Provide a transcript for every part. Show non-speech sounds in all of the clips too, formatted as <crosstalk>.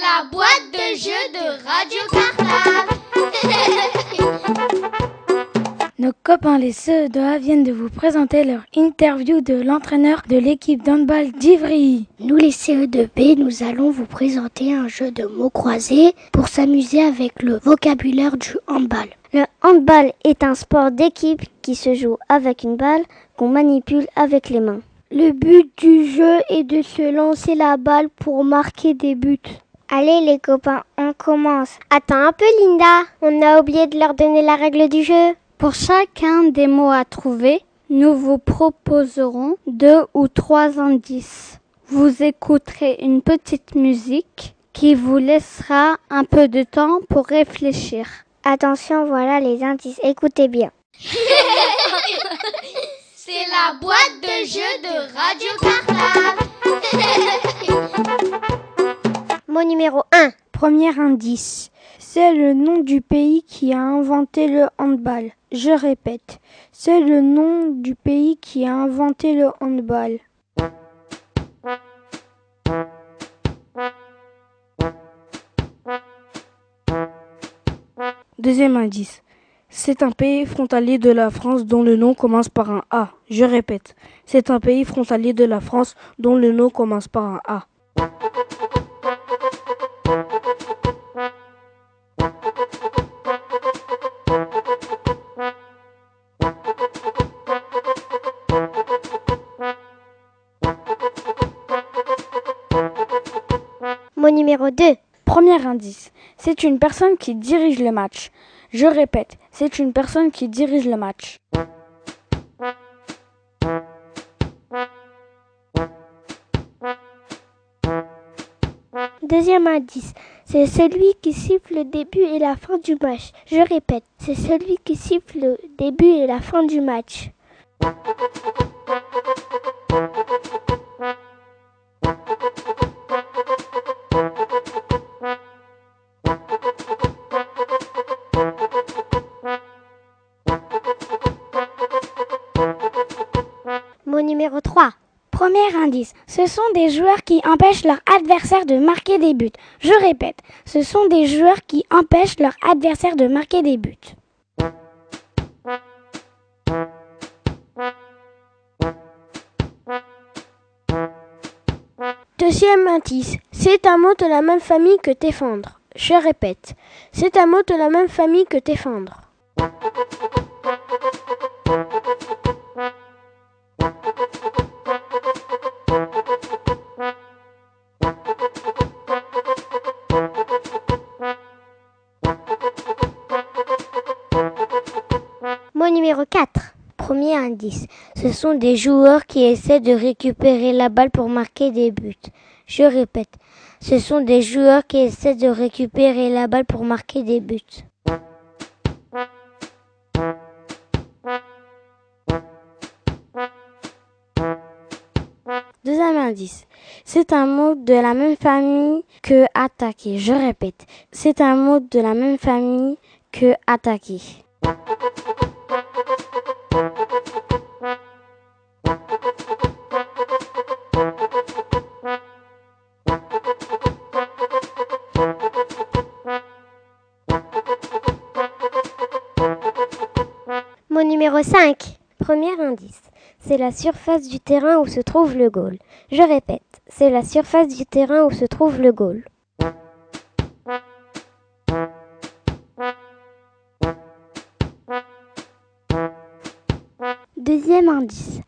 la boîte de jeux de Radio Cartable. Nos copains les CE2A viennent de vous présenter leur interview de l'entraîneur de l'équipe d'handball d'Ivry. Nous les CE2B, nous allons vous présenter un jeu de mots croisés pour s'amuser avec le vocabulaire du handball. Le handball est un sport d'équipe qui se joue avec une balle qu'on manipule avec les mains. Le but du jeu est de se lancer la balle pour marquer des buts. Allez les copains, on commence. Attends un peu Linda, on a oublié de leur donner la règle du jeu. Pour chacun des mots à trouver, nous vous proposerons deux ou trois indices. Vous écouterez une petite musique qui vous laissera un peu de temps pour réfléchir. Attention, voilà les indices, écoutez bien. <laughs> C'est la boîte de jeux de Radio Cartable. <laughs> Mot numéro 1. Premier indice. C'est le nom du pays qui a inventé le handball. Je répète, c'est le nom du pays qui a inventé le handball. Deuxième indice. C'est un pays frontalier de la France dont le nom commence par un A. Je répète, c'est un pays frontalier de la France dont le nom commence par un A. Mot numéro 2. Premier indice. C'est une personne qui dirige le match. Je répète, c'est une personne qui dirige le match. Deuxième indice, c'est celui qui siffle le début et la fin du match. Je répète, c'est celui qui siffle le début et la fin du match. Premier indice, ce sont des joueurs qui empêchent leur adversaire de marquer des buts. Je répète, ce sont des joueurs qui empêchent leur adversaire de marquer des buts. Deuxième indice, c'est un mot de la même famille que défendre. Je répète, c'est un mot de la même famille que défendre. Indice. Ce sont des joueurs qui essaient de récupérer la balle pour marquer des buts. Je répète. Ce sont des joueurs qui essaient de récupérer la balle pour marquer des buts. Deuxième indice, c'est un mot de la même famille que attaquer. Je répète, c'est un mot de la même famille que attaquer. Numéro 5. Premier indice. C'est la surface du terrain où se trouve le goal. Je répète, c'est la surface du terrain où se trouve le goal. Deuxième indice,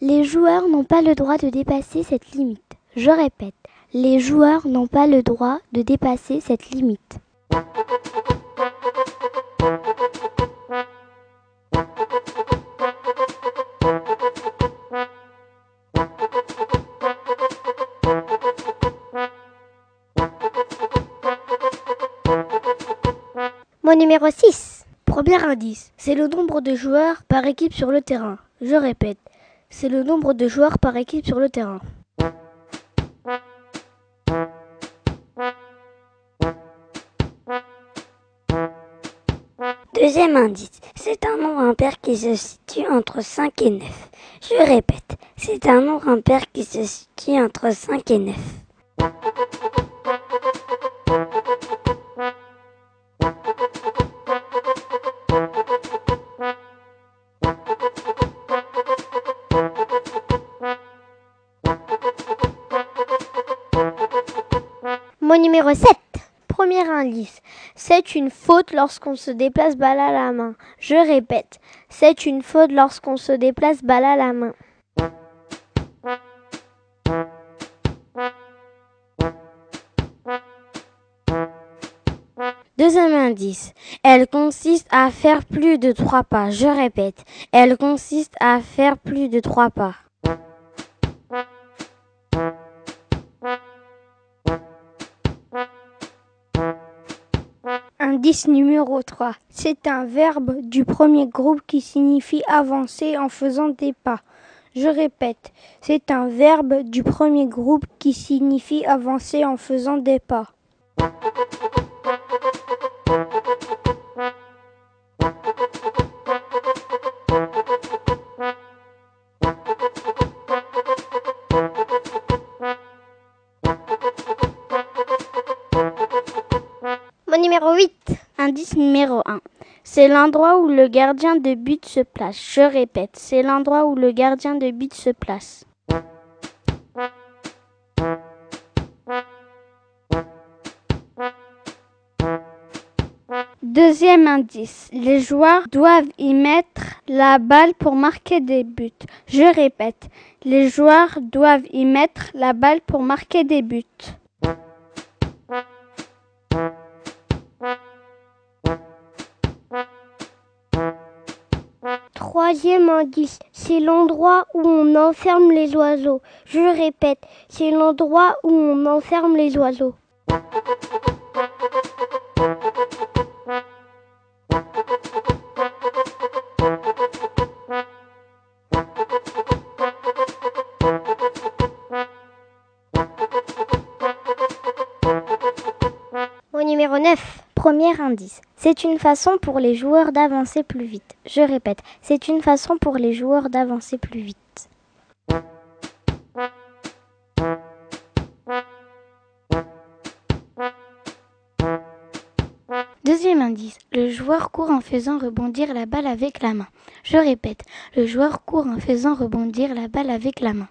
les joueurs n'ont pas le droit de dépasser cette limite. Je répète, les joueurs n'ont pas le droit de dépasser cette limite. Numéro 6. Premier indice, c'est le nombre de joueurs par équipe sur le terrain. Je répète, c'est le nombre de joueurs par équipe sur le terrain. Deuxième indice, c'est un nombre impair qui se situe entre 5 et 9. Je répète, c'est un nombre impair qui se situe entre 5 et 9. Numéro 7. Premier indice. C'est une faute lorsqu'on se déplace balle à la main. Je répète. C'est une faute lorsqu'on se déplace balle à la main. Deuxième indice. Elle consiste à faire plus de trois pas. Je répète. Elle consiste à faire plus de trois pas. Indice numéro 3. C'est un verbe du premier groupe qui signifie avancer en faisant des pas. Je répète, c'est un verbe du premier groupe qui signifie avancer en faisant des pas. Indice numéro 1. C'est l'endroit où le gardien de but se place. Je répète, c'est l'endroit où le gardien de but se place. Deuxième indice. Les joueurs doivent y mettre la balle pour marquer des buts. Je répète, les joueurs doivent y mettre la balle pour marquer des buts. Troisième indice, c'est l'endroit où on enferme les oiseaux. Je répète, c'est l'endroit où on enferme les oiseaux. Mon numéro 9. Premier indice. C'est une façon pour les joueurs d'avancer plus vite. Je répète, c'est une façon pour les joueurs d'avancer plus vite. Deuxième indice. Le joueur court en faisant rebondir la balle avec la main. Je répète, le joueur court en faisant rebondir la balle avec la main.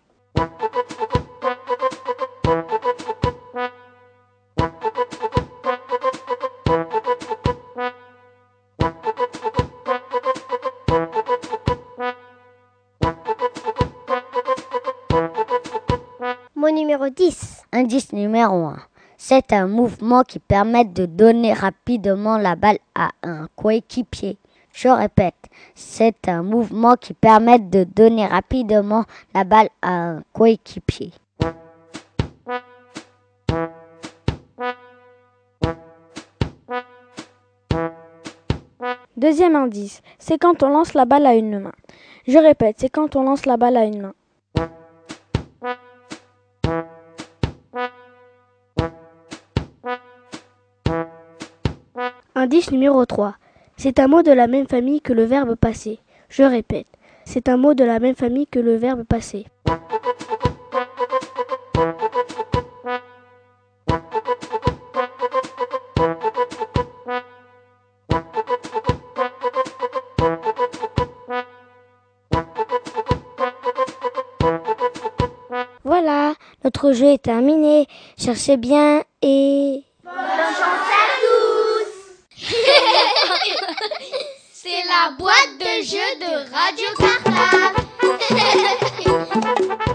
Indice numéro 1. C'est un mouvement qui permet de donner rapidement la balle à un coéquipier. Je répète, c'est un mouvement qui permet de donner rapidement la balle à un coéquipier. Deuxième indice. C'est quand on lance la balle à une main. Je répète, c'est quand on lance la balle à une main. Indice numéro 3. C'est un mot de la même famille que le verbe passer. Je répète, c'est un mot de la même famille que le verbe passer. Voilà, notre jeu est terminé. Cherchez bien et... la boîte de jeu de Radio Cartable. <laughs>